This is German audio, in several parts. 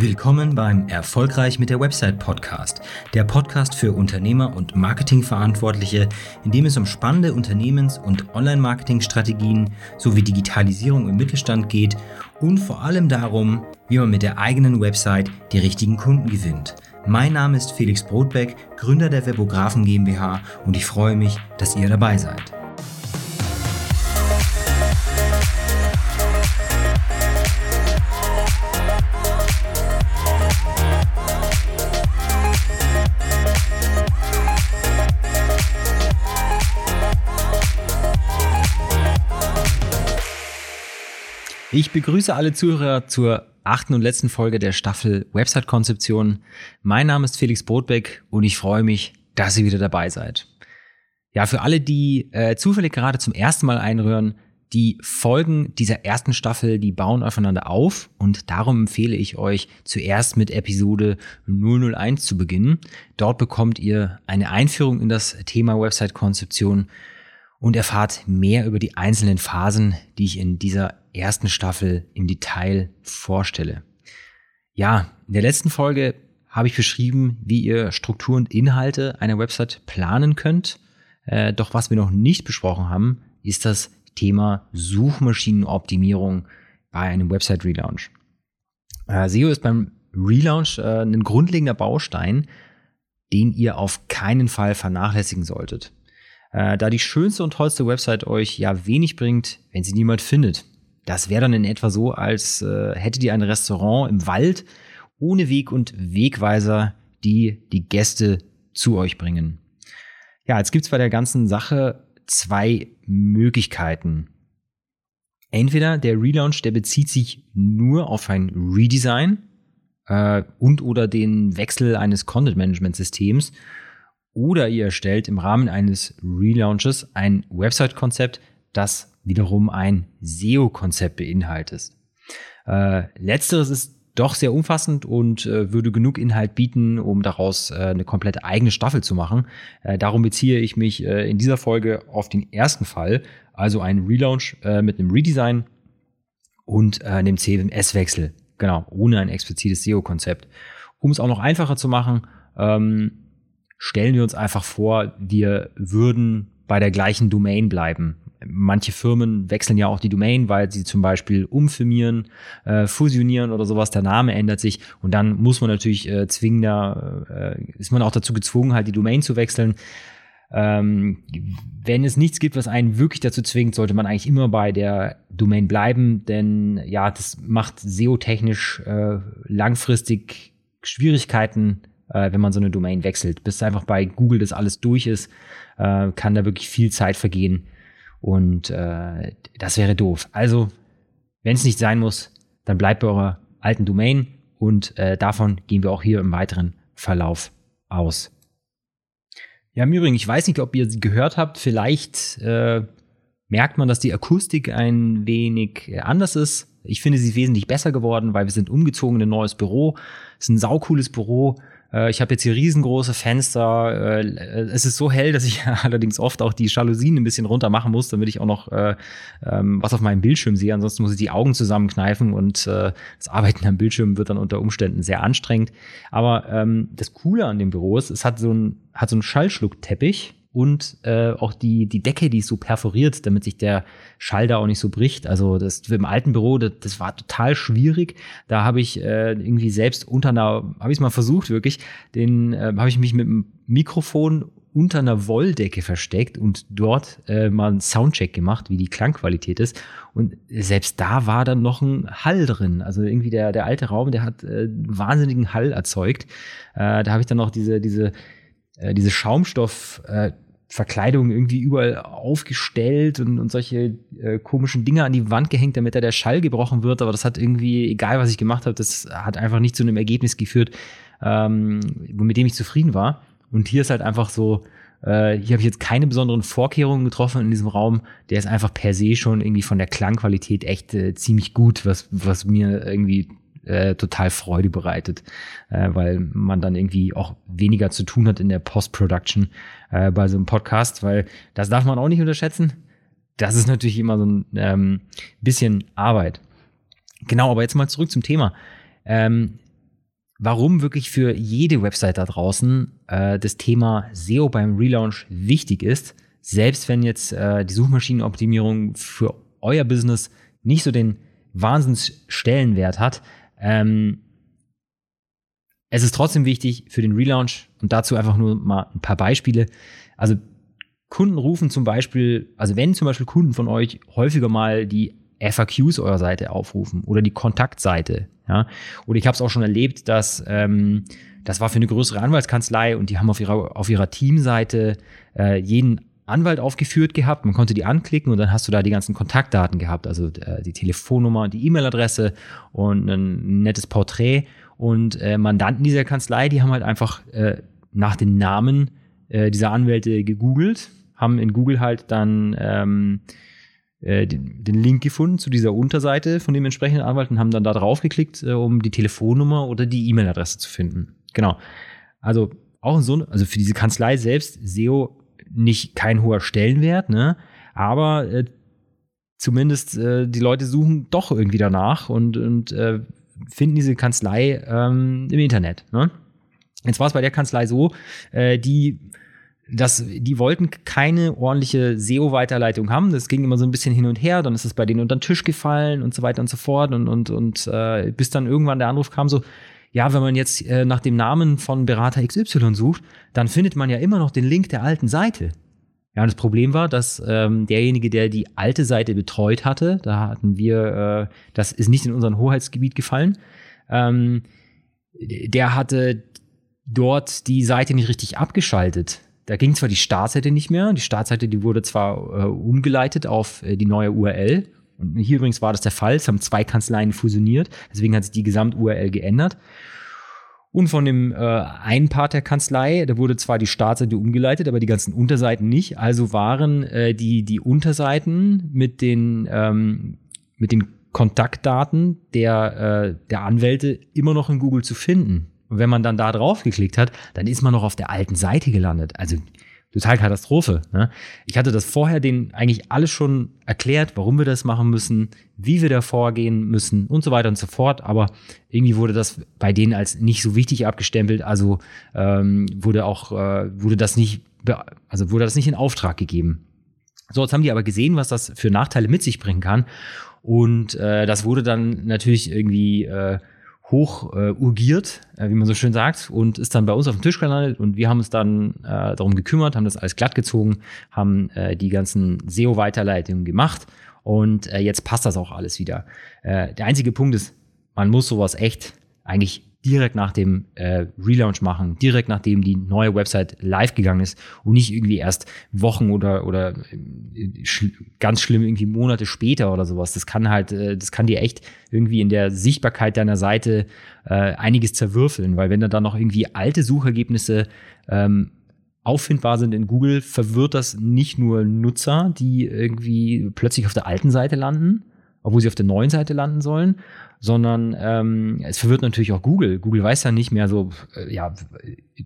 Willkommen beim Erfolgreich mit der Website Podcast, der Podcast für Unternehmer und Marketingverantwortliche, in dem es um spannende Unternehmens- und Online-Marketing-Strategien sowie Digitalisierung im Mittelstand geht und vor allem darum, wie man mit der eigenen Website die richtigen Kunden gewinnt. Mein Name ist Felix Brotbeck, Gründer der Webografen GmbH und ich freue mich, dass ihr dabei seid. Ich begrüße alle Zuhörer zur achten und letzten Folge der Staffel Website-Konzeption. Mein Name ist Felix Brotbeck und ich freue mich, dass ihr wieder dabei seid. Ja, für alle, die äh, zufällig gerade zum ersten Mal einrühren, die Folgen dieser ersten Staffel, die bauen aufeinander auf und darum empfehle ich euch zuerst mit Episode 001 zu beginnen. Dort bekommt ihr eine Einführung in das Thema Website-Konzeption und erfahrt mehr über die einzelnen Phasen, die ich in dieser ersten Staffel im Detail vorstelle. Ja, in der letzten Folge habe ich beschrieben, wie ihr Struktur und Inhalte einer Website planen könnt. Äh, doch was wir noch nicht besprochen haben, ist das Thema Suchmaschinenoptimierung bei einem Website-Relaunch. Äh, SEO ist beim Relaunch äh, ein grundlegender Baustein, den ihr auf keinen Fall vernachlässigen solltet. Äh, da die schönste und tollste Website euch ja wenig bringt, wenn sie niemand findet. Das wäre dann in etwa so, als äh, hättet ihr ein Restaurant im Wald ohne Weg und Wegweiser, die die Gäste zu euch bringen. Ja, jetzt gibt's bei der ganzen Sache zwei Möglichkeiten. Entweder der Relaunch, der bezieht sich nur auf ein Redesign äh, und oder den Wechsel eines Content-Management-Systems oder ihr erstellt im Rahmen eines Relaunches ein Website-Konzept, das wiederum ein SEO-Konzept beinhaltet. Äh, letzteres ist doch sehr umfassend und äh, würde genug Inhalt bieten, um daraus äh, eine komplette eigene Staffel zu machen. Äh, darum beziehe ich mich äh, in dieser Folge auf den ersten Fall, also einen Relaunch äh, mit einem Redesign und einem CMS-Wechsel. Genau, ohne ein explizites SEO-Konzept. Um es auch noch einfacher zu machen, ähm, stellen wir uns einfach vor, wir würden bei der gleichen Domain bleiben. Manche Firmen wechseln ja auch die Domain, weil sie zum Beispiel umfirmieren, äh, fusionieren oder sowas. Der Name ändert sich und dann muss man natürlich äh, zwingender, äh, ist man auch dazu gezwungen, halt die Domain zu wechseln. Ähm, wenn es nichts gibt, was einen wirklich dazu zwingt, sollte man eigentlich immer bei der Domain bleiben, denn ja, das macht SEO-technisch äh, langfristig Schwierigkeiten, äh, wenn man so eine Domain wechselt. Bis einfach bei Google das alles durch ist, äh, kann da wirklich viel Zeit vergehen. Und äh, das wäre doof. Also, wenn es nicht sein muss, dann bleibt bei eurer alten Domain und äh, davon gehen wir auch hier im weiteren Verlauf aus. Ja, im Übrigen, ich weiß nicht, ob ihr sie gehört habt. Vielleicht äh, merkt man, dass die Akustik ein wenig anders ist. Ich finde sie wesentlich besser geworden, weil wir sind umgezogen in ein neues Büro. Es ist ein saucooles Büro. Äh, ich habe jetzt hier riesengroße Fenster. Äh, es ist so hell, dass ich allerdings oft auch die Jalousien ein bisschen runter machen muss, damit ich auch noch äh, ähm, was auf meinem Bildschirm sehe. Ansonsten muss ich die Augen zusammenkneifen und das Arbeiten am Bildschirm wird dann unter Umständen sehr anstrengend. Aber ähm, das Coole an dem Büro ist, es hat so ein, hat so einen Schallschluckteppich und äh, auch die, die Decke, die ist so perforiert, damit sich der Schall da auch nicht so bricht. Also das im alten Büro, das, das war total schwierig. Da habe ich äh, irgendwie selbst unter einer, habe ich es mal versucht wirklich, den äh, habe ich mich mit dem Mikrofon unter einer Wolldecke versteckt und dort äh, mal einen Soundcheck gemacht, wie die Klangqualität ist. Und selbst da war dann noch ein Hall drin. Also irgendwie der, der alte Raum, der hat äh, wahnsinnigen Hall erzeugt. Äh, da habe ich dann noch diese, diese äh, diese Schaumstoffverkleidung äh, irgendwie überall aufgestellt und, und solche äh, komischen Dinge an die Wand gehängt, damit da der Schall gebrochen wird. Aber das hat irgendwie, egal was ich gemacht habe, das hat einfach nicht zu einem Ergebnis geführt, ähm, mit dem ich zufrieden war. Und hier ist halt einfach so, äh, hier habe ich jetzt keine besonderen Vorkehrungen getroffen in diesem Raum. Der ist einfach per se schon irgendwie von der Klangqualität echt äh, ziemlich gut, was, was mir irgendwie äh, total Freude bereitet, äh, weil man dann irgendwie auch weniger zu tun hat in der Post-Production äh, bei so einem Podcast, weil das darf man auch nicht unterschätzen. Das ist natürlich immer so ein ähm, bisschen Arbeit. Genau, aber jetzt mal zurück zum Thema. Ähm, warum wirklich für jede Website da draußen äh, das Thema SEO beim Relaunch wichtig ist, selbst wenn jetzt äh, die Suchmaschinenoptimierung für euer Business nicht so den Wahnsinnsstellenwert hat. Ähm, es ist trotzdem wichtig für den Relaunch und dazu einfach nur mal ein paar Beispiele. Also Kunden rufen zum Beispiel, also wenn zum Beispiel Kunden von euch häufiger mal die FAQs eurer Seite aufrufen oder die Kontaktseite, ja, oder ich habe es auch schon erlebt, dass ähm, das war für eine größere Anwaltskanzlei und die haben auf ihrer auf ihrer Teamseite äh, jeden Anwalt aufgeführt gehabt. Man konnte die anklicken und dann hast du da die ganzen Kontaktdaten gehabt, also äh, die Telefonnummer, die E-Mail-Adresse und ein nettes Porträt. Und äh, Mandanten dieser Kanzlei, die haben halt einfach äh, nach den Namen äh, dieser Anwälte gegoogelt, haben in Google halt dann ähm, äh, den, den, Link gefunden zu dieser Unterseite von dem entsprechenden Anwalt und haben dann da drauf geklickt, äh, um die Telefonnummer oder die E-Mail-Adresse zu finden. Genau. Also auch so, also für diese Kanzlei selbst SEO nicht kein hoher Stellenwert, ne? Aber äh, zumindest äh, die Leute suchen doch irgendwie danach und, und äh, finden diese Kanzlei ähm, im Internet. Ne? Jetzt war es bei der Kanzlei so, äh, die das, die wollten keine ordentliche SEO-Weiterleitung haben. Das ging immer so ein bisschen hin und her, dann ist es bei denen unter den Tisch gefallen und so weiter und so fort. Und, und, und äh, bis dann irgendwann der Anruf kam, so, ja, wenn man jetzt äh, nach dem Namen von Berater XY sucht, dann findet man ja immer noch den Link der alten Seite. Ja, und das Problem war, dass ähm, derjenige, der die alte Seite betreut hatte, da hatten wir, äh, das ist nicht in unseren Hoheitsgebiet gefallen, ähm, der hatte dort die Seite nicht richtig abgeschaltet. Da ging zwar die Startseite nicht mehr, die Startseite, die wurde zwar äh, umgeleitet auf äh, die neue URL, und hier übrigens war das der Fall. Es haben zwei Kanzleien fusioniert. Deswegen hat sich die Gesamt-URL geändert. Und von dem äh, einen Part der Kanzlei, da wurde zwar die Startseite umgeleitet, aber die ganzen Unterseiten nicht. Also waren äh, die, die Unterseiten mit den, ähm, mit den Kontaktdaten der, äh, der Anwälte immer noch in Google zu finden. Und wenn man dann da drauf geklickt hat, dann ist man noch auf der alten Seite gelandet. Also total Katastrophe. Ne? Ich hatte das vorher denen eigentlich alles schon erklärt, warum wir das machen müssen, wie wir da vorgehen müssen und so weiter und so fort. Aber irgendwie wurde das bei denen als nicht so wichtig abgestempelt. Also ähm, wurde auch äh, wurde das nicht also wurde das nicht in Auftrag gegeben. So, jetzt haben die aber gesehen, was das für Nachteile mit sich bringen kann. Und äh, das wurde dann natürlich irgendwie äh, hoch äh, urgiert, äh, wie man so schön sagt, und ist dann bei uns auf dem Tisch gelandet und wir haben uns dann äh, darum gekümmert, haben das alles glatt gezogen, haben äh, die ganzen SEO-Weiterleitungen gemacht und äh, jetzt passt das auch alles wieder. Äh, der einzige Punkt ist, man muss sowas echt eigentlich direkt nach dem äh, Relaunch machen, direkt nachdem die neue Website live gegangen ist und nicht irgendwie erst Wochen oder oder äh, sch ganz schlimm irgendwie Monate später oder sowas. Das kann halt, äh, das kann dir echt irgendwie in der Sichtbarkeit deiner Seite äh, einiges zerwürfeln, weil wenn da dann noch irgendwie alte Suchergebnisse ähm, auffindbar sind in Google, verwirrt das nicht nur Nutzer, die irgendwie plötzlich auf der alten Seite landen, obwohl sie auf der neuen Seite landen sollen, sondern ähm, es verwirrt natürlich auch Google. Google weiß ja nicht mehr so, äh, ja,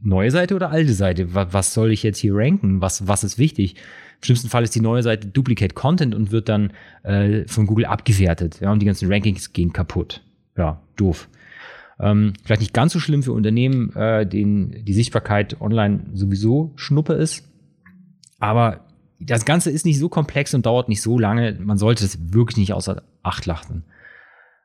neue Seite oder alte Seite, was, was soll ich jetzt hier ranken, was, was ist wichtig. Im schlimmsten Fall ist die neue Seite Duplicate Content und wird dann äh, von Google abgewertet. Ja, und die ganzen Rankings gehen kaputt. Ja, doof. Ähm, vielleicht nicht ganz so schlimm für Unternehmen, äh, denen die Sichtbarkeit online sowieso Schnuppe ist. Aber das Ganze ist nicht so komplex und dauert nicht so lange. Man sollte es wirklich nicht außer Acht lachen.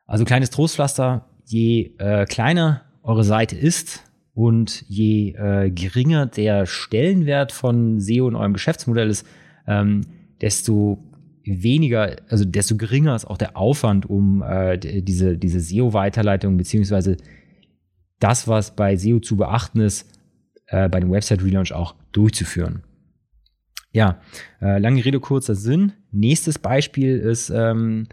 Also kleines Trostpflaster, je äh, kleiner eure Seite ist und je äh, geringer der Stellenwert von SEO in eurem Geschäftsmodell ist, ähm, desto weniger, also desto geringer ist auch der Aufwand, um äh, diese, diese SEO-Weiterleitung beziehungsweise das, was bei SEO zu beachten ist, äh, bei dem Website-Relaunch auch durchzuführen. Ja, äh, lange Rede, kurzer Sinn. Nächstes Beispiel ist ähm,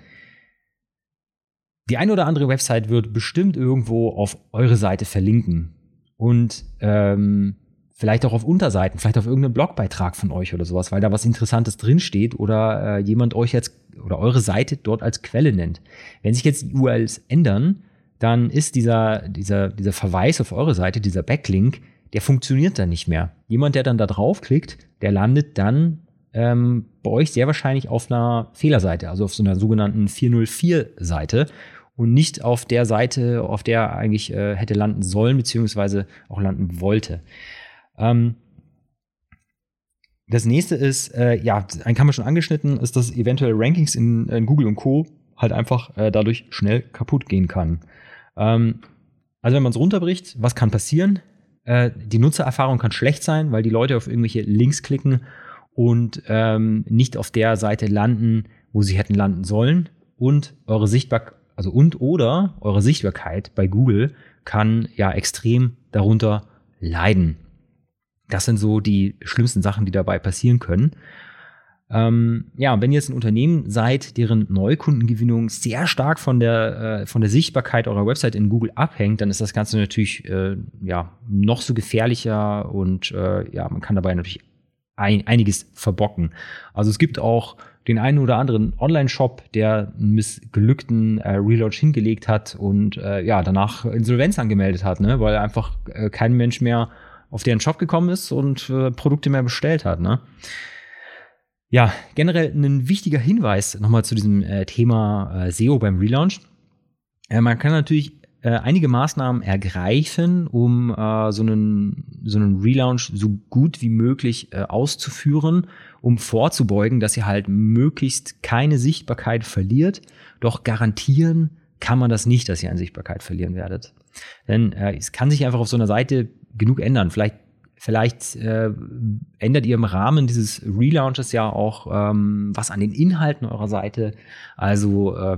die eine oder andere Website wird bestimmt irgendwo auf eure Seite verlinken. Und ähm, vielleicht auch auf Unterseiten, vielleicht auf irgendeinen Blogbeitrag von euch oder sowas, weil da was Interessantes drinsteht oder äh, jemand euch jetzt oder eure Seite dort als Quelle nennt. Wenn sich jetzt die URLs ändern, dann ist dieser, dieser, dieser Verweis auf eure Seite, dieser Backlink, der funktioniert dann nicht mehr. Jemand, der dann da draufklickt, der landet dann ähm, bei euch sehr wahrscheinlich auf einer Fehlerseite, also auf so einer sogenannten 404-Seite. und nicht auf der Seite, auf der er eigentlich äh, hätte landen sollen, beziehungsweise auch landen wollte. Ähm, das nächste ist, äh, ja, einen haben wir schon angeschnitten, ist, dass eventuell Rankings in, in Google und Co. halt einfach äh, dadurch schnell kaputt gehen kann. Ähm, also wenn man es runterbricht, was kann passieren? Äh, die Nutzererfahrung kann schlecht sein, weil die Leute auf irgendwelche Links klicken und ähm, nicht auf der Seite landen, wo sie hätten landen sollen. Und eure Sichtbarkeit, also und oder eure Sichtbarkeit bei Google kann ja extrem darunter leiden. Das sind so die schlimmsten Sachen, die dabei passieren können. Ähm, ja, wenn ihr jetzt ein Unternehmen seid, deren Neukundengewinnung sehr stark von der, äh, von der Sichtbarkeit eurer Website in Google abhängt, dann ist das Ganze natürlich äh, ja, noch so gefährlicher und äh, ja, man kann dabei natürlich ein, einiges verbocken. Also es gibt auch den einen oder anderen Online-Shop, der einen missglückten äh, Relaunch hingelegt hat und äh, ja, danach Insolvenz angemeldet hat, ne? weil einfach äh, kein Mensch mehr auf deren Shop gekommen ist und äh, Produkte mehr bestellt hat. Ne? Ja, generell ein wichtiger Hinweis nochmal zu diesem äh, Thema äh, SEO beim Relaunch. Äh, man kann natürlich äh, einige Maßnahmen ergreifen, um äh, so, einen, so einen Relaunch so gut wie möglich äh, auszuführen, um vorzubeugen, dass ihr halt möglichst keine Sichtbarkeit verliert. Doch garantieren kann man das nicht, dass ihr an Sichtbarkeit verlieren werdet. Denn es kann sich einfach auf so einer Seite genug ändern. Vielleicht Vielleicht äh, ändert ihr im Rahmen dieses Relaunches ja auch ähm, was an den Inhalten eurer Seite, also äh,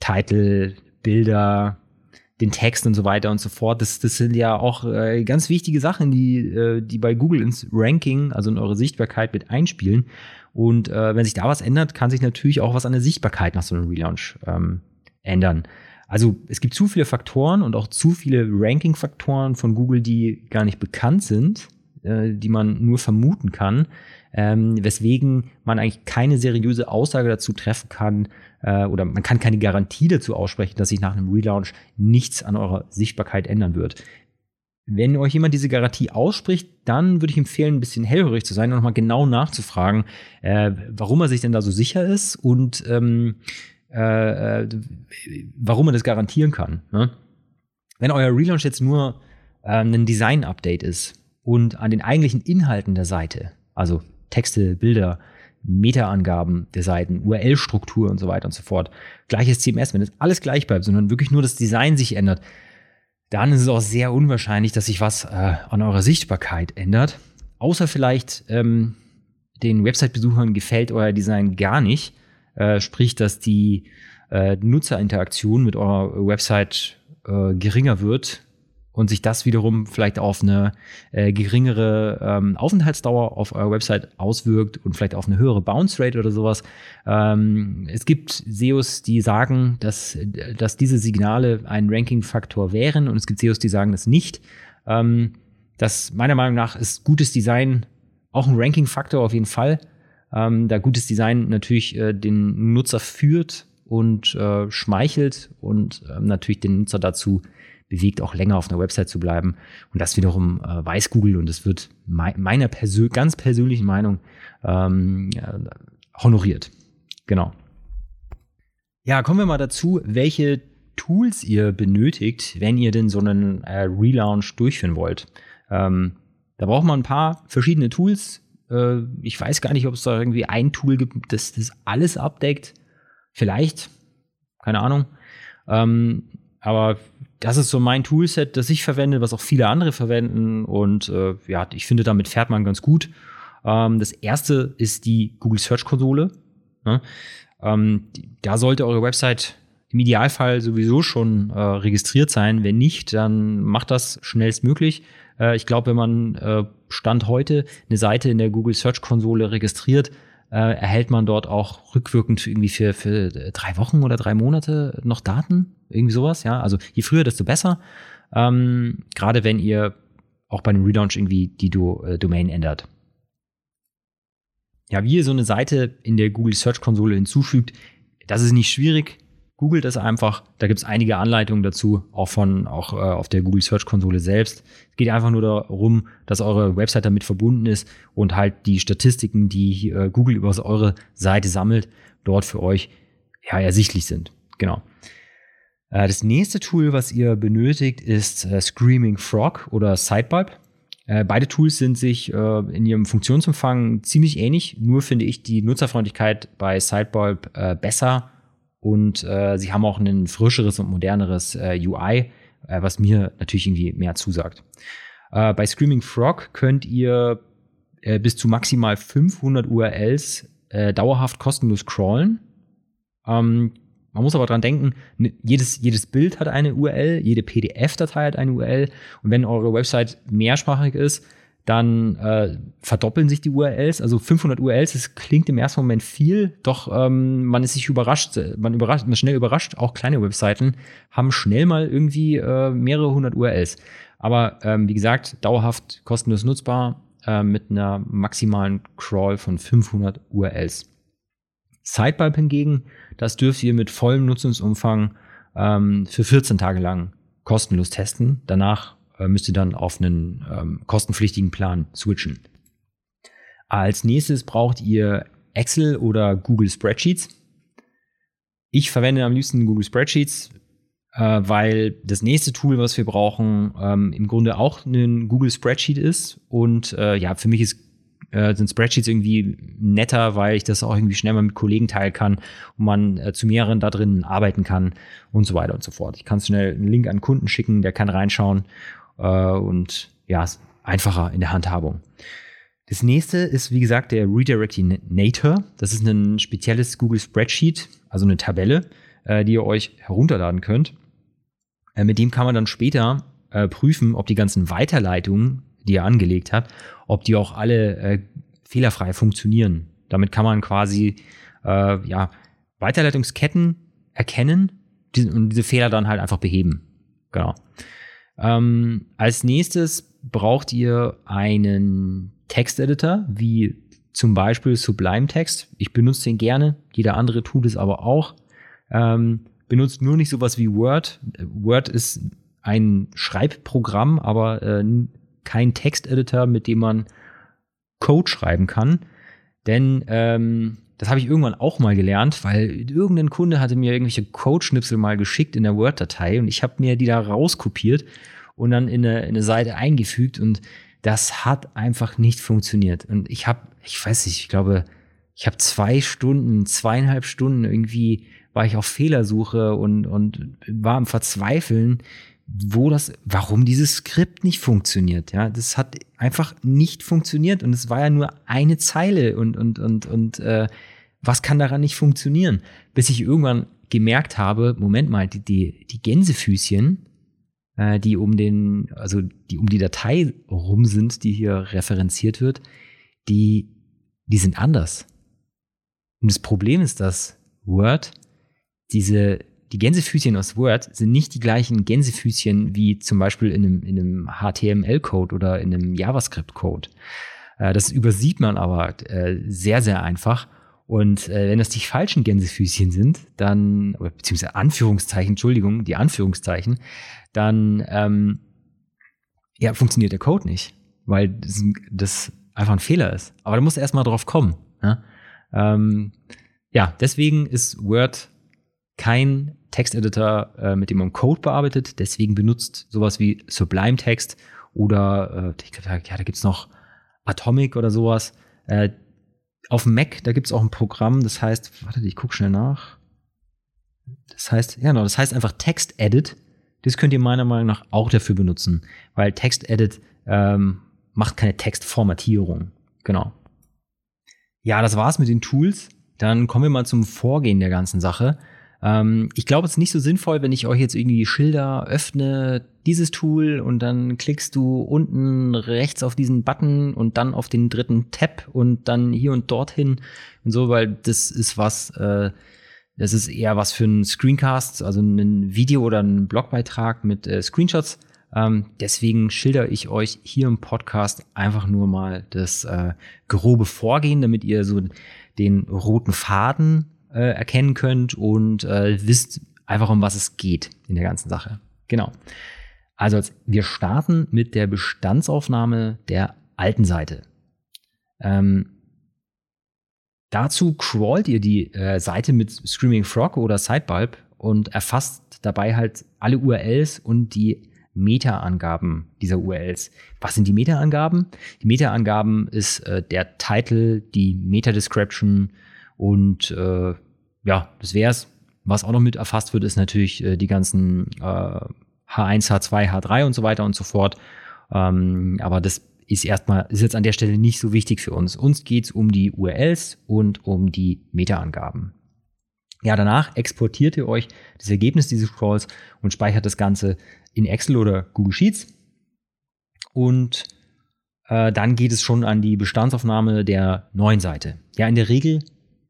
Titel, Bilder, den Text und so weiter und so fort. Das, das sind ja auch äh, ganz wichtige Sachen, die, äh, die bei Google ins Ranking, also in eure Sichtbarkeit mit einspielen. Und äh, wenn sich da was ändert, kann sich natürlich auch was an der Sichtbarkeit nach so einem Relaunch ähm, ändern. Also es gibt zu viele Faktoren und auch zu viele Ranking-Faktoren von Google, die gar nicht bekannt sind, äh, die man nur vermuten kann, ähm, weswegen man eigentlich keine seriöse Aussage dazu treffen kann äh, oder man kann keine Garantie dazu aussprechen, dass sich nach einem Relaunch nichts an eurer Sichtbarkeit ändern wird. Wenn euch jemand diese Garantie ausspricht, dann würde ich empfehlen, ein bisschen hellhörig zu sein und nochmal genau nachzufragen, äh, warum er sich denn da so sicher ist und ähm, äh, äh, warum man das garantieren kann. Ne? Wenn euer Relaunch jetzt nur äh, ein Design-Update ist und an den eigentlichen Inhalten der Seite, also Texte, Bilder, Meta-Angaben der Seiten, URL-Struktur und so weiter und so fort, gleiches CMS, wenn das alles gleich bleibt, sondern wirklich nur das Design sich ändert, dann ist es auch sehr unwahrscheinlich, dass sich was äh, an eurer Sichtbarkeit ändert. Außer vielleicht ähm, den Website-Besuchern gefällt euer Design gar nicht äh, sprich, dass die äh, Nutzerinteraktion mit eurer Website äh, geringer wird und sich das wiederum vielleicht auf eine äh, geringere ähm, Aufenthaltsdauer auf eurer Website auswirkt und vielleicht auf eine höhere Bounce Rate oder sowas. Ähm, es gibt SEOs, die sagen, dass, dass diese Signale ein Ranking-Faktor wären und es gibt SEOs, die sagen das nicht. Ähm, das meiner Meinung nach ist gutes Design auch ein Ranking-Faktor auf jeden Fall ähm, da gutes Design natürlich äh, den Nutzer führt und äh, schmeichelt und äh, natürlich den Nutzer dazu bewegt, auch länger auf einer Website zu bleiben. Und das wiederum äh, weiß Google und es wird me meiner persö ganz persönlichen Meinung ähm, äh, honoriert. Genau. Ja, kommen wir mal dazu, welche Tools ihr benötigt, wenn ihr denn so einen äh, Relaunch durchführen wollt. Ähm, da braucht man ein paar verschiedene Tools, äh, ich weiß gar nicht, ob es da irgendwie ein Tool gibt, das das alles abdeckt. Vielleicht, keine Ahnung. Ähm, aber das ist so mein Toolset, das ich verwende, was auch viele andere verwenden. Und äh, ja, ich finde, damit fährt man ganz gut. Ähm, das erste ist die Google Search Konsole. Ne? Ähm, da sollte eure Website im Idealfall sowieso schon äh, registriert sein. Wenn nicht, dann macht das schnellstmöglich. Äh, ich glaube, wenn man äh, Stand heute eine Seite in der Google Search Konsole registriert, äh, erhält man dort auch rückwirkend irgendwie für, für drei Wochen oder drei Monate noch Daten. Irgendwie sowas, ja. Also je früher, desto besser. Ähm, Gerade wenn ihr auch bei einem Relaunch irgendwie die Do äh, Domain ändert. Ja, wie ihr so eine Seite in der Google Search Konsole hinzufügt, das ist nicht schwierig. Googelt es einfach. Da gibt es einige Anleitungen dazu, auch von auch äh, auf der Google Search Konsole selbst. Es geht einfach nur darum, dass eure Website damit verbunden ist und halt die Statistiken, die äh, Google über eure Seite sammelt, dort für euch ja ersichtlich sind. Genau. Äh, das nächste Tool, was ihr benötigt, ist äh, Screaming Frog oder Sidebulb. Äh, beide Tools sind sich in ihrem Funktionsumfang ziemlich ähnlich, nur finde ich die Nutzerfreundlichkeit bei Sidebulb besser und sie haben auch ein frischeres und moderneres UI, was mir natürlich irgendwie mehr zusagt. bei Screaming Frog könnt ihr bis zu maximal 500 URLs dauerhaft kostenlos crawlen. Ähm, man muss aber dran denken, jedes, jedes Bild hat eine URL, jede PDF-Datei hat eine URL. Und wenn eure Website mehrsprachig ist, dann äh, verdoppeln sich die URLs. Also 500 URLs, das klingt im ersten Moment viel, doch ähm, man ist sich überrascht, man überrascht, man ist schnell überrascht. Auch kleine Webseiten haben schnell mal irgendwie äh, mehrere hundert URLs. Aber ähm, wie gesagt, dauerhaft kostenlos nutzbar äh, mit einer maximalen Crawl von 500 URLs. Sidepipe hingegen, das dürft ihr mit vollem Nutzungsumfang ähm, für 14 Tage lang kostenlos testen. Danach äh, müsst ihr dann auf einen ähm, kostenpflichtigen Plan switchen. Als nächstes braucht ihr Excel oder Google Spreadsheets. Ich verwende am liebsten Google Spreadsheets, äh, weil das nächste Tool, was wir brauchen, ähm, im Grunde auch ein Google Spreadsheet ist. Und äh, ja, für mich ist äh, sind Spreadsheets irgendwie netter, weil ich das auch irgendwie schnell mal mit Kollegen teilen kann und man äh, zu mehreren da drin arbeiten kann und so weiter und so fort. Ich kann schnell einen Link an Kunden schicken, der kann reinschauen und ja, einfacher in der Handhabung. Das nächste ist, wie gesagt, der Redirectinator. Das ist ein spezielles Google Spreadsheet, also eine Tabelle, äh, die ihr euch herunterladen könnt. Äh, mit dem kann man dann später äh, prüfen, ob die ganzen Weiterleitungen die ihr angelegt habt, ob die auch alle äh, fehlerfrei funktionieren. Damit kann man quasi äh, ja, Weiterleitungsketten erkennen und diese Fehler dann halt einfach beheben. Genau. Ähm, als nächstes braucht ihr einen Texteditor, wie zum Beispiel Sublime Text. Ich benutze den gerne, jeder andere tut es aber auch. Ähm, benutzt nur nicht sowas wie Word. Word ist ein Schreibprogramm, aber äh, kein Texteditor, mit dem man Code schreiben kann. Denn ähm, das habe ich irgendwann auch mal gelernt, weil irgendein Kunde hatte mir irgendwelche Code-Schnipsel mal geschickt in der Word-Datei und ich habe mir die da rauskopiert und dann in eine, in eine Seite eingefügt und das hat einfach nicht funktioniert. Und ich habe, ich weiß nicht, ich glaube, ich habe zwei Stunden, zweieinhalb Stunden irgendwie war ich auf Fehlersuche und, und war am Verzweifeln, wo das, warum dieses Skript nicht funktioniert. Ja, das hat einfach nicht funktioniert und es war ja nur eine Zeile und und und und äh, was kann daran nicht funktionieren? Bis ich irgendwann gemerkt habe, Moment mal, die die, die Gänsefüßchen, äh, die um den, also die um die Datei rum sind, die hier referenziert wird, die die sind anders. Und das Problem ist, dass Word diese die Gänsefüßchen aus Word sind nicht die gleichen Gänsefüßchen wie zum Beispiel in einem, in einem HTML-Code oder in einem JavaScript-Code. Äh, das übersieht man aber äh, sehr, sehr einfach. Und äh, wenn das die falschen Gänsefüßchen sind, dann, beziehungsweise Anführungszeichen, Entschuldigung, die Anführungszeichen, dann ähm, ja, funktioniert der Code nicht, weil das, das einfach ein Fehler ist. Aber da muss erst mal drauf kommen. Ne? Ähm, ja, deswegen ist Word kein Texteditor, äh, mit dem man Code bearbeitet. Deswegen benutzt sowas wie Sublime Text oder äh, ich glaub, ja, da gibt's noch Atomic oder sowas. Äh, auf dem Mac, da gibt's auch ein Programm, das heißt, warte, ich guck schnell nach. Das heißt, ja, genau, das heißt einfach Text Edit. Das könnt ihr meiner Meinung nach auch dafür benutzen, weil Text Edit ähm, macht keine Textformatierung. Genau. Ja, das war's mit den Tools. Dann kommen wir mal zum Vorgehen der ganzen Sache. Ähm, ich glaube, es ist nicht so sinnvoll, wenn ich euch jetzt irgendwie Schilder öffne, dieses Tool und dann klickst du unten rechts auf diesen Button und dann auf den dritten Tab und dann hier und dorthin und so, weil das ist was, äh, das ist eher was für einen Screencast, also ein Video oder ein Blogbeitrag mit äh, Screenshots. Ähm, deswegen schilder ich euch hier im Podcast einfach nur mal das äh, grobe Vorgehen, damit ihr so den roten Faden äh, erkennen könnt und äh, wisst einfach, um was es geht in der ganzen Sache. Genau. Also wir starten mit der Bestandsaufnahme der alten Seite. Ähm, dazu crawlt ihr die äh, Seite mit Screaming Frog oder Sidebulb und erfasst dabei halt alle URLs und die Meta-Angaben dieser URLs. Was sind die Meta-Angaben? Die Meta-Angaben ist äh, der Titel, die Meta-Description und äh, ja, das wär's. Was auch noch mit erfasst wird, ist natürlich äh, die ganzen äh, H1, H2, H3 und so weiter und so fort. Ähm, aber das ist erstmal, ist jetzt an der Stelle nicht so wichtig für uns. Uns geht's um die URLs und um die Meta-Angaben. Ja, danach exportiert ihr euch das Ergebnis dieses Crawls und speichert das Ganze in Excel oder Google Sheets. Und äh, dann geht es schon an die Bestandsaufnahme der neuen Seite. Ja, in der Regel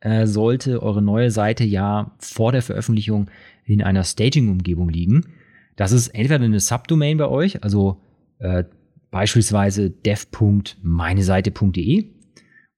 äh, sollte eure neue Seite ja vor der Veröffentlichung in einer Staging-Umgebung liegen. Das ist entweder eine Subdomain bei euch, also äh, beispielsweise dev.meineseite.de,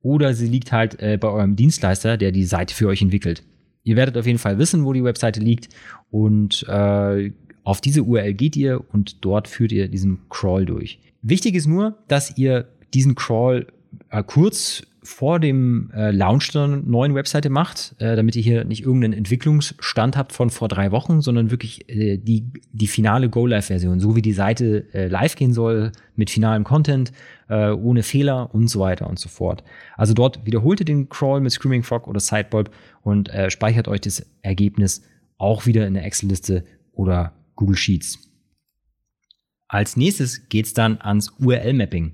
oder sie liegt halt äh, bei eurem Dienstleister, der die Seite für euch entwickelt. Ihr werdet auf jeden Fall wissen, wo die Webseite liegt und äh, auf diese URL geht ihr und dort führt ihr diesen Crawl durch. Wichtig ist nur, dass ihr diesen Crawl äh, kurz vor dem äh, Launch der neuen Webseite macht, äh, damit ihr hier nicht irgendeinen Entwicklungsstand habt von vor drei Wochen, sondern wirklich äh, die, die finale Go-Live-Version, so wie die Seite äh, live gehen soll, mit finalem Content, äh, ohne Fehler und so weiter und so fort. Also dort wiederholt ihr den Crawl mit Screaming Frog oder Sidebulb und äh, speichert euch das Ergebnis auch wieder in der Excel-Liste oder Google Sheets. Als nächstes geht's dann ans URL-Mapping.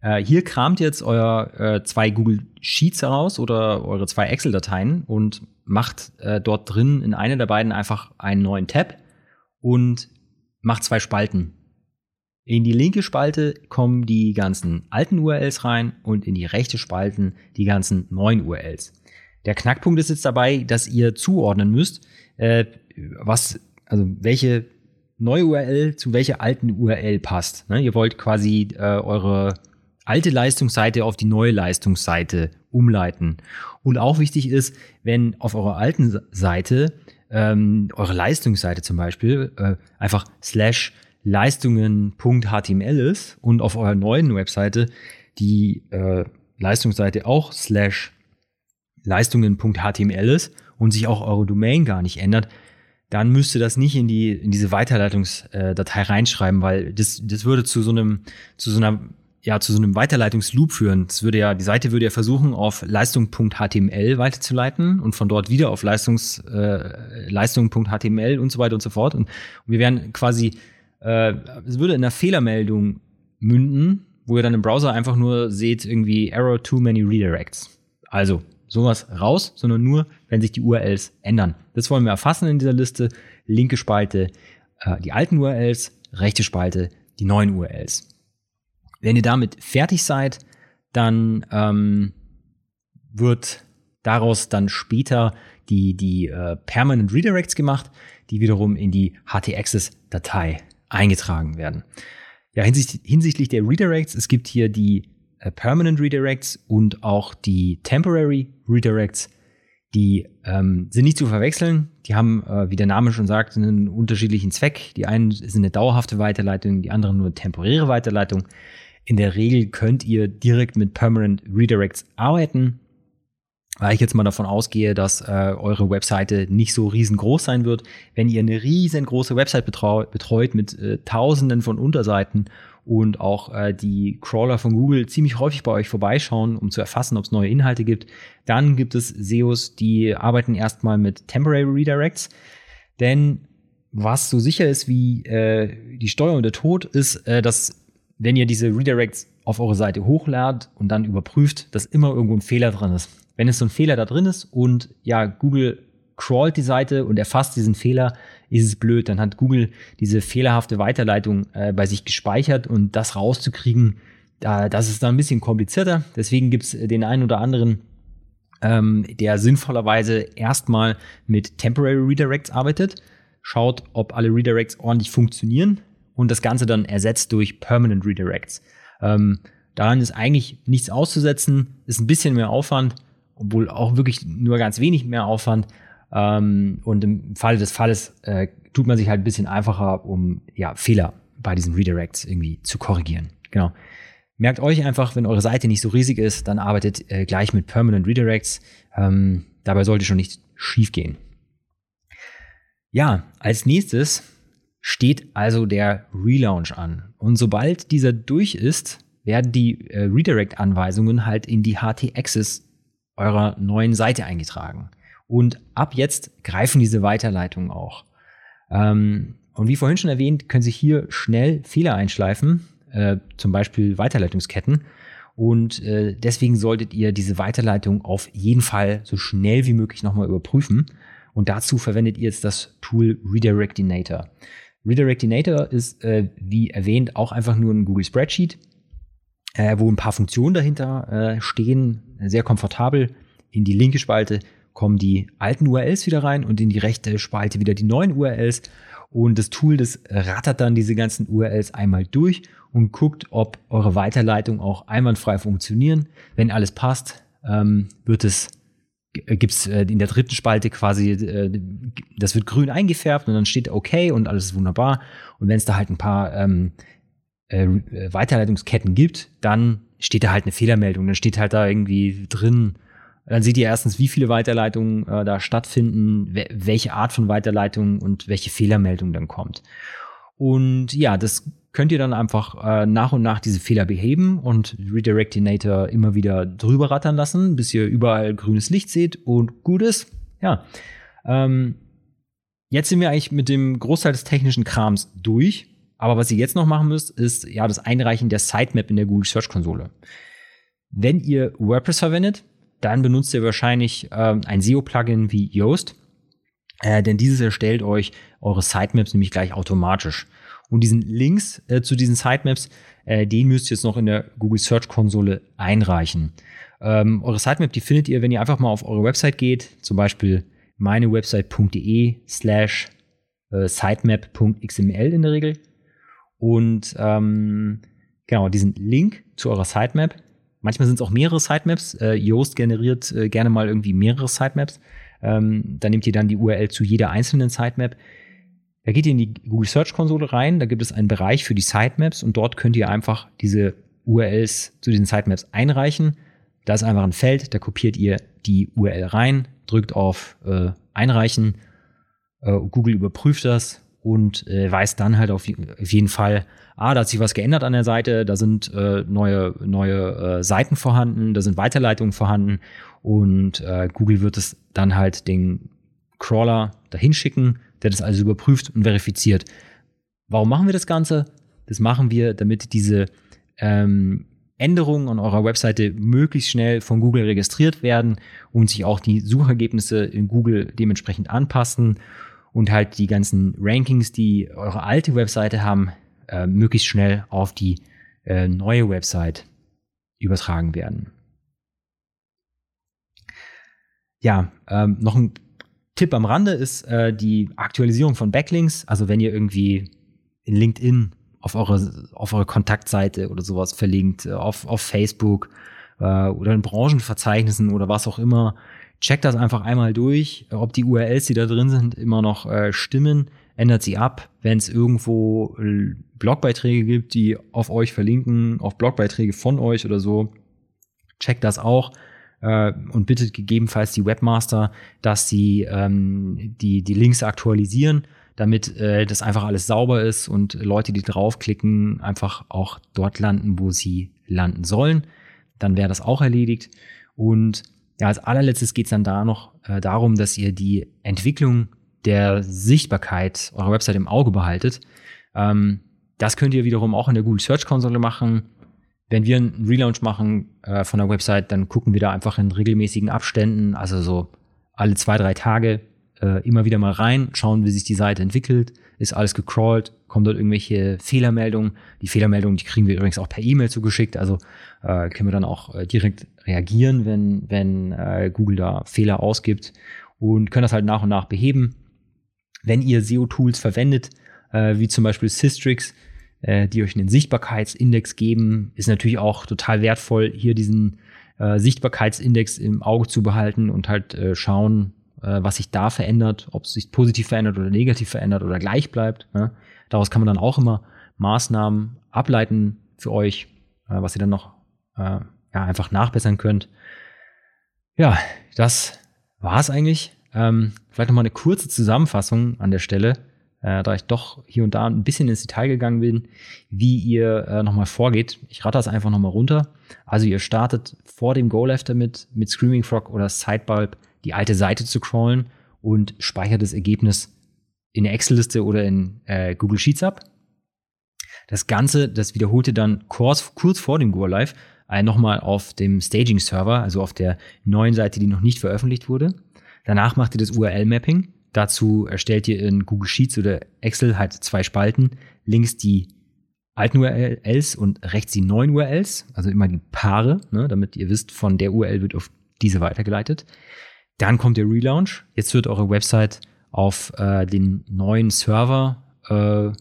Äh, hier kramt jetzt euer äh, zwei Google Sheets heraus oder eure zwei Excel-Dateien und macht äh, dort drin in einer der beiden einfach einen neuen Tab und macht zwei Spalten. In die linke Spalte kommen die ganzen alten URLs rein und in die rechte Spalten die ganzen neuen URLs. Der Knackpunkt ist jetzt dabei, dass ihr zuordnen müsst, äh, was, also welche neue URL zu welcher alten URL passt. Ne? Ihr wollt quasi äh, eure alte Leistungsseite auf die neue Leistungsseite umleiten. Und auch wichtig ist, wenn auf eurer alten Seite ähm, eure Leistungsseite zum Beispiel äh, einfach slash leistungen.html ist und auf eurer neuen Webseite die äh, Leistungsseite auch slash leistungen.html ist und sich auch eure Domain gar nicht ändert, dann müsste das nicht in die in diese Weiterleitungsdatei reinschreiben, weil das das würde zu so einem zu so einer ja zu so einem Weiterleitungsloop führen. Das würde ja, die Seite würde ja versuchen, auf leistung.html weiterzuleiten und von dort wieder auf Leistungs, äh, leistung.html und so weiter und so fort. Und, und wir wären quasi, äh, es würde in einer Fehlermeldung münden, wo ihr dann im Browser einfach nur seht, irgendwie Error too many redirects. Also sowas raus, sondern nur, wenn sich die URLs ändern. Das wollen wir erfassen in dieser Liste. Linke Spalte äh, die alten URLs, rechte Spalte die neuen URLs. Wenn ihr damit fertig seid, dann ähm, wird daraus dann später die, die äh, Permanent Redirects gemacht, die wiederum in die htaccess-Datei eingetragen werden. Ja, hinsichtlich, hinsichtlich der Redirects, es gibt hier die äh, Permanent Redirects und auch die Temporary Redirects. Die ähm, sind nicht zu verwechseln. Die haben, äh, wie der Name schon sagt, einen unterschiedlichen Zweck. Die einen sind eine dauerhafte Weiterleitung, die anderen nur temporäre Weiterleitung. In der Regel könnt ihr direkt mit Permanent Redirects arbeiten, weil ich jetzt mal davon ausgehe, dass äh, eure Webseite nicht so riesengroß sein wird. Wenn ihr eine riesengroße Website betreut mit äh, Tausenden von Unterseiten und auch äh, die Crawler von Google ziemlich häufig bei euch vorbeischauen, um zu erfassen, ob es neue Inhalte gibt, dann gibt es SEOs, die arbeiten erstmal mit Temporary Redirects, denn was so sicher ist wie äh, die Steuer und der Tod, ist, äh, dass wenn ihr diese Redirects auf eure Seite hochladet und dann überprüft, dass immer irgendwo ein Fehler drin ist. Wenn es so ein Fehler da drin ist und ja, Google crawlt die Seite und erfasst diesen Fehler, ist es blöd. Dann hat Google diese fehlerhafte Weiterleitung äh, bei sich gespeichert und das rauszukriegen, äh, das ist dann ein bisschen komplizierter. Deswegen gibt es den einen oder anderen, ähm, der sinnvollerweise erstmal mit Temporary Redirects arbeitet, schaut, ob alle Redirects ordentlich funktionieren und das Ganze dann ersetzt durch Permanent Redirects. Ähm, daran ist eigentlich nichts auszusetzen, ist ein bisschen mehr Aufwand, obwohl auch wirklich nur ganz wenig mehr Aufwand. Ähm, und im Falle des Falles äh, tut man sich halt ein bisschen einfacher, um ja, Fehler bei diesen Redirects irgendwie zu korrigieren. Genau. Merkt euch einfach, wenn eure Seite nicht so riesig ist, dann arbeitet äh, gleich mit Permanent Redirects. Ähm, dabei sollte schon nicht schief gehen. Ja, als nächstes steht also der Relaunch an. Und sobald dieser durch ist, werden die äh, Redirect-Anweisungen halt in die HT-Access eurer neuen Seite eingetragen. Und ab jetzt greifen diese Weiterleitungen auch. Ähm, und wie vorhin schon erwähnt, können sich hier schnell Fehler einschleifen, äh, zum Beispiel Weiterleitungsketten. Und äh, deswegen solltet ihr diese Weiterleitung auf jeden Fall so schnell wie möglich nochmal überprüfen. Und dazu verwendet ihr jetzt das Tool Redirectinator. Redirectinator ist, äh, wie erwähnt, auch einfach nur ein Google Spreadsheet, äh, wo ein paar Funktionen dahinter äh, stehen, sehr komfortabel. In die linke Spalte kommen die alten URLs wieder rein und in die rechte Spalte wieder die neuen URLs. Und das Tool, das rattert dann diese ganzen URLs einmal durch und guckt, ob eure Weiterleitungen auch einwandfrei funktionieren. Wenn alles passt, ähm, wird es gibt es äh, in der dritten Spalte quasi, äh, das wird grün eingefärbt und dann steht okay und alles ist wunderbar. Und wenn es da halt ein paar ähm, äh, Weiterleitungsketten gibt, dann steht da halt eine Fehlermeldung. Dann steht halt da irgendwie drin, dann seht ihr erstens, wie viele Weiterleitungen äh, da stattfinden, welche Art von Weiterleitung und welche Fehlermeldung dann kommt. Und ja, das könnt ihr dann einfach äh, nach und nach diese Fehler beheben und Redirectinator immer wieder drüber rattern lassen, bis ihr überall grünes Licht seht und gut ist. Ja. Ähm, jetzt sind wir eigentlich mit dem Großteil des technischen Krams durch. Aber was ihr jetzt noch machen müsst, ist ja das Einreichen der Sitemap in der Google Search Konsole. Wenn ihr WordPress verwendet, dann benutzt ihr wahrscheinlich ähm, ein SEO-Plugin wie Yoast. Äh, denn dieses erstellt euch eure Sitemaps nämlich gleich automatisch. Und diesen Links äh, zu diesen Sitemaps, äh, den müsst ihr jetzt noch in der Google Search Konsole einreichen. Ähm, eure Sitemap, die findet ihr, wenn ihr einfach mal auf eure Website geht, zum Beispiel meinewebsite.de slash äh, sitemap.xml in der Regel. Und ähm, genau, diesen Link zu eurer Sitemap. Manchmal sind es auch mehrere Sitemaps. Äh, Yoast generiert äh, gerne mal irgendwie mehrere Sitemaps. Ähm, da nehmt ihr dann die URL zu jeder einzelnen Sitemap. Da geht ihr in die Google Search Konsole rein, da gibt es einen Bereich für die Sitemaps und dort könnt ihr einfach diese URLs zu den Sitemaps einreichen. Da ist einfach ein Feld, da kopiert ihr die URL rein, drückt auf äh, Einreichen, äh, Google überprüft das und äh, weiß dann halt auf, auf, jeden Fall, ah, da hat sich was geändert an der Seite, da sind äh, neue, neue äh, Seiten vorhanden, da sind Weiterleitungen vorhanden und äh, Google wird es dann halt den Crawler dahin schicken der das also überprüft und verifiziert. Warum machen wir das Ganze? Das machen wir, damit diese ähm, Änderungen an eurer Webseite möglichst schnell von Google registriert werden und sich auch die Suchergebnisse in Google dementsprechend anpassen und halt die ganzen Rankings, die eure alte Webseite haben, äh, möglichst schnell auf die äh, neue Website übertragen werden. Ja, ähm, noch ein Tipp am Rande ist äh, die Aktualisierung von Backlinks. Also wenn ihr irgendwie in LinkedIn auf eure, auf eure Kontaktseite oder sowas verlinkt, äh, auf, auf Facebook äh, oder in Branchenverzeichnissen oder was auch immer, checkt das einfach einmal durch, ob die URLs, die da drin sind, immer noch äh, stimmen. Ändert sie ab, wenn es irgendwo äh, Blogbeiträge gibt, die auf euch verlinken, auf Blogbeiträge von euch oder so. Checkt das auch äh, und bittet gegebenenfalls die Webmaster, dass sie ähm, die, die Links aktualisieren, damit äh, das einfach alles sauber ist und Leute, die draufklicken, einfach auch dort landen, wo sie landen sollen. Dann wäre das auch erledigt. Und ja, als allerletztes geht es dann da noch äh, darum, dass ihr die Entwicklung der Sichtbarkeit eurer Website im Auge behaltet. Ähm, das könnt ihr wiederum auch in der Google Search Konsole machen wenn wir einen Relaunch machen äh, von der Website, dann gucken wir da einfach in regelmäßigen Abständen, also so alle zwei, drei Tage äh, immer wieder mal rein, schauen, wie sich die Seite entwickelt, ist alles gecrawlt, kommen dort irgendwelche Fehlermeldungen. Die Fehlermeldungen, die kriegen wir übrigens auch per E-Mail zugeschickt, also äh, können wir dann auch äh, direkt reagieren, wenn, wenn äh, Google da Fehler ausgibt und können das halt nach und nach beheben. Wenn ihr SEO-Tools verwendet, äh, wie zum Beispiel Systrix, äh, die euch einen Sichtbarkeitsindex geben. Ist natürlich auch total wertvoll, hier diesen äh, Sichtbarkeitsindex im Auge zu behalten und halt äh, schauen, äh, was sich da verändert, ob es sich positiv verändert oder negativ verändert oder gleich bleibt. Ne? Daraus kann man dann auch immer Maßnahmen ableiten für euch, äh, was ihr dann noch äh, ja, einfach nachbessern könnt. Ja, das war es eigentlich Ähm, vielleicht nochmal eine kurze Zusammenfassung an der Stelle, äh, da ich doch hier und da ein bisschen ins Detail gegangen bin, wie ihr äh, nochmal vorgeht. Ich rate das einfach nochmal runter. Also ihr startet vor dem Go-Live damit, mit Screaming Frog oder Sidebulb die alte Seite zu crawlen und speichert das Ergebnis in der Excel-Liste oder in äh, Google Sheets ab. Das Ganze, das wiederholte dann kurz, kurz vor dem Go-Live äh, nochmal auf dem Staging-Server, also auf der neuen Seite, die noch nicht veröffentlicht wurde. Danach macht ihr das URL-Mapping. Dazu erstellt ihr in Google Sheets oder Excel halt zwei Spalten. Links die alten URLs und rechts die neuen URLs, also immer die Paare, ne, damit ihr wisst, von der URL wird auf diese weitergeleitet. Dann kommt der Relaunch. Jetzt wird eure Website auf äh, den neuen Server äh,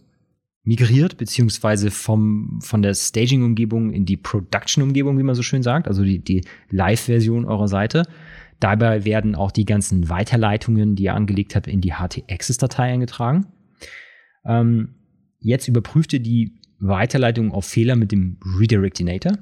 migriert, beziehungsweise vom, von der Staging-Umgebung in die Production-Umgebung, wie man so schön sagt, also die, die Live-Version eurer Seite. Dabei werden auch die ganzen Weiterleitungen, die ihr angelegt habt, in die HT-Access-Datei eingetragen. Ähm, jetzt überprüft ihr die Weiterleitung auf Fehler mit dem Redirectinator.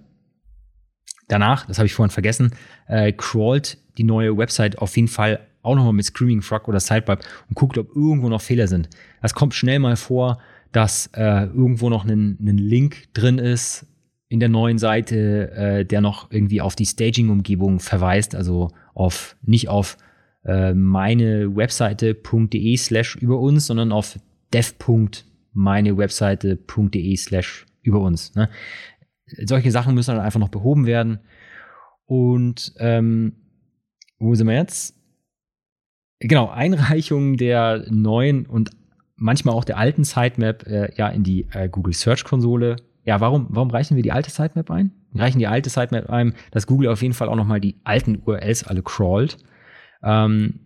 Danach, das habe ich vorhin vergessen, äh, crawlt die neue Website auf jeden Fall auch nochmal mit Screaming Frog oder Sidepipe und guckt, ob irgendwo noch Fehler sind. Das kommt schnell mal vor, dass äh, irgendwo noch ein, Link drin ist in der neuen Seite, äh, der noch irgendwie auf die Staging-Umgebung verweist, also auf nicht auf äh, meine Webseite.de slash über uns, sondern auf dev.meinewebseite.de slash über uns. Ne? Solche Sachen müssen dann einfach noch behoben werden. Und ähm, wo sind wir jetzt? Genau, Einreichung der neuen und manchmal auch der alten Sitemap äh, ja in die äh, Google Search Konsole ja, warum, warum reichen wir die alte Sitemap ein? Reichen die alte Sitemap ein, dass Google auf jeden Fall auch nochmal die alten URLs alle crawlt. Ähm,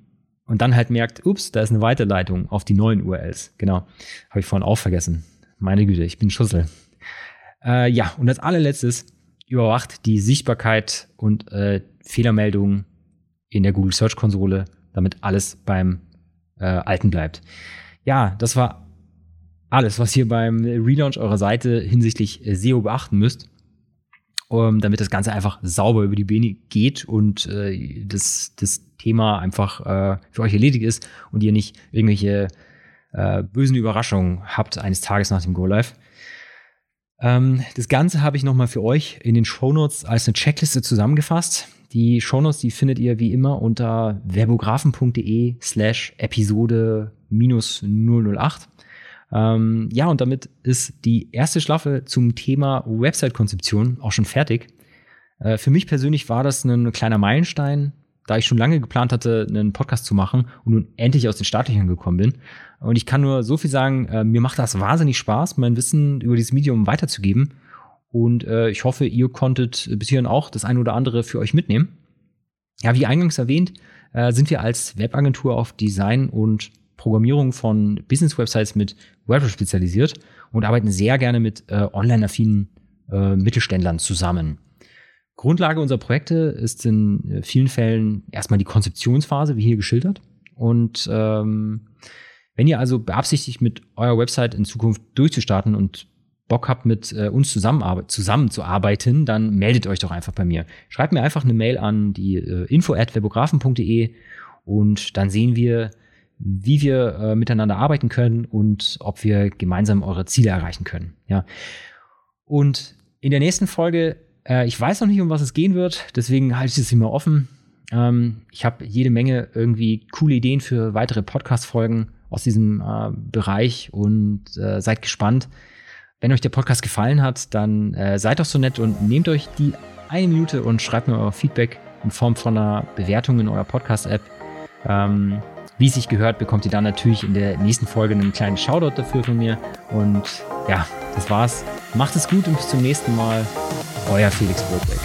und dann halt merkt, ups, da ist eine Weiterleitung auf die neuen URLs. Genau. Habe ich vorhin auch vergessen. Meine Güte, ich bin Schussel. Äh, ja, und als allerletztes überwacht die Sichtbarkeit und äh, Fehlermeldungen in der Google Search Konsole, damit alles beim äh, Alten bleibt. Ja, das war alles, was ihr beim Relaunch eurer Seite hinsichtlich äh, SEO beachten müsst, ähm, damit das Ganze einfach sauber über die Beine geht und äh, das, das Thema einfach äh, für euch erledigt ist und ihr nicht irgendwelche äh, bösen Überraschungen habt eines Tages nach dem Go Live. Ähm, das Ganze habe ich nochmal für euch in den Shownotes als eine Checkliste zusammengefasst. Die Shownotes, die findet ihr wie immer unter verbografen.de slash Episode minus 008. Ähm, ja, und damit ist die erste Staffel zum Thema Website-Konzeption auch schon fertig. Äh, für mich persönlich war das ein kleiner Meilenstein, da ich schon lange geplant hatte, einen Podcast zu machen und nun endlich aus den Startlöchern gekommen bin. Und ich kann nur so viel sagen, äh, mir macht das wahnsinnig Spaß, mein Wissen über dieses Medium weiterzugeben. Und äh, ich hoffe, ihr konntet bis hierhin auch das eine oder andere für euch mitnehmen. Ja, wie eingangs erwähnt, äh, sind wir als Webagentur auf Design und Programmierung von Business-Websites mit WordPress spezialisiert und arbeiten sehr gerne mit äh, online-affinen äh, Mittelständlern zusammen. Grundlage unserer Projekte ist in äh, vielen Fällen erstmal die Konzeptionsphase, wie hier geschildert. Und ähm, wenn ihr also beabsichtigt, mit eurer Website in Zukunft durchzustarten und Bock habt, mit äh, uns zusammenzuarbeiten, dann meldet euch doch einfach bei mir. Schreibt mir einfach eine Mail an die äh, info@webografen.de und dann sehen wir, wie wir äh, miteinander arbeiten können und ob wir gemeinsam eure Ziele erreichen können. Ja. Und in der nächsten Folge, äh, ich weiß noch nicht, um was es gehen wird, deswegen halte ich es immer offen. Ähm, ich habe jede Menge irgendwie coole Ideen für weitere Podcast-Folgen aus diesem äh, Bereich und äh, seid gespannt. Wenn euch der Podcast gefallen hat, dann äh, seid doch so nett und nehmt euch die eine Minute und schreibt mir euer Feedback in Form von einer Bewertung in eurer Podcast-App. Ähm, wie sich gehört, bekommt ihr dann natürlich in der nächsten Folge einen kleinen Shoutout dafür von mir. Und ja, das war's. Macht es gut und bis zum nächsten Mal. Euer Felix Burgbeck.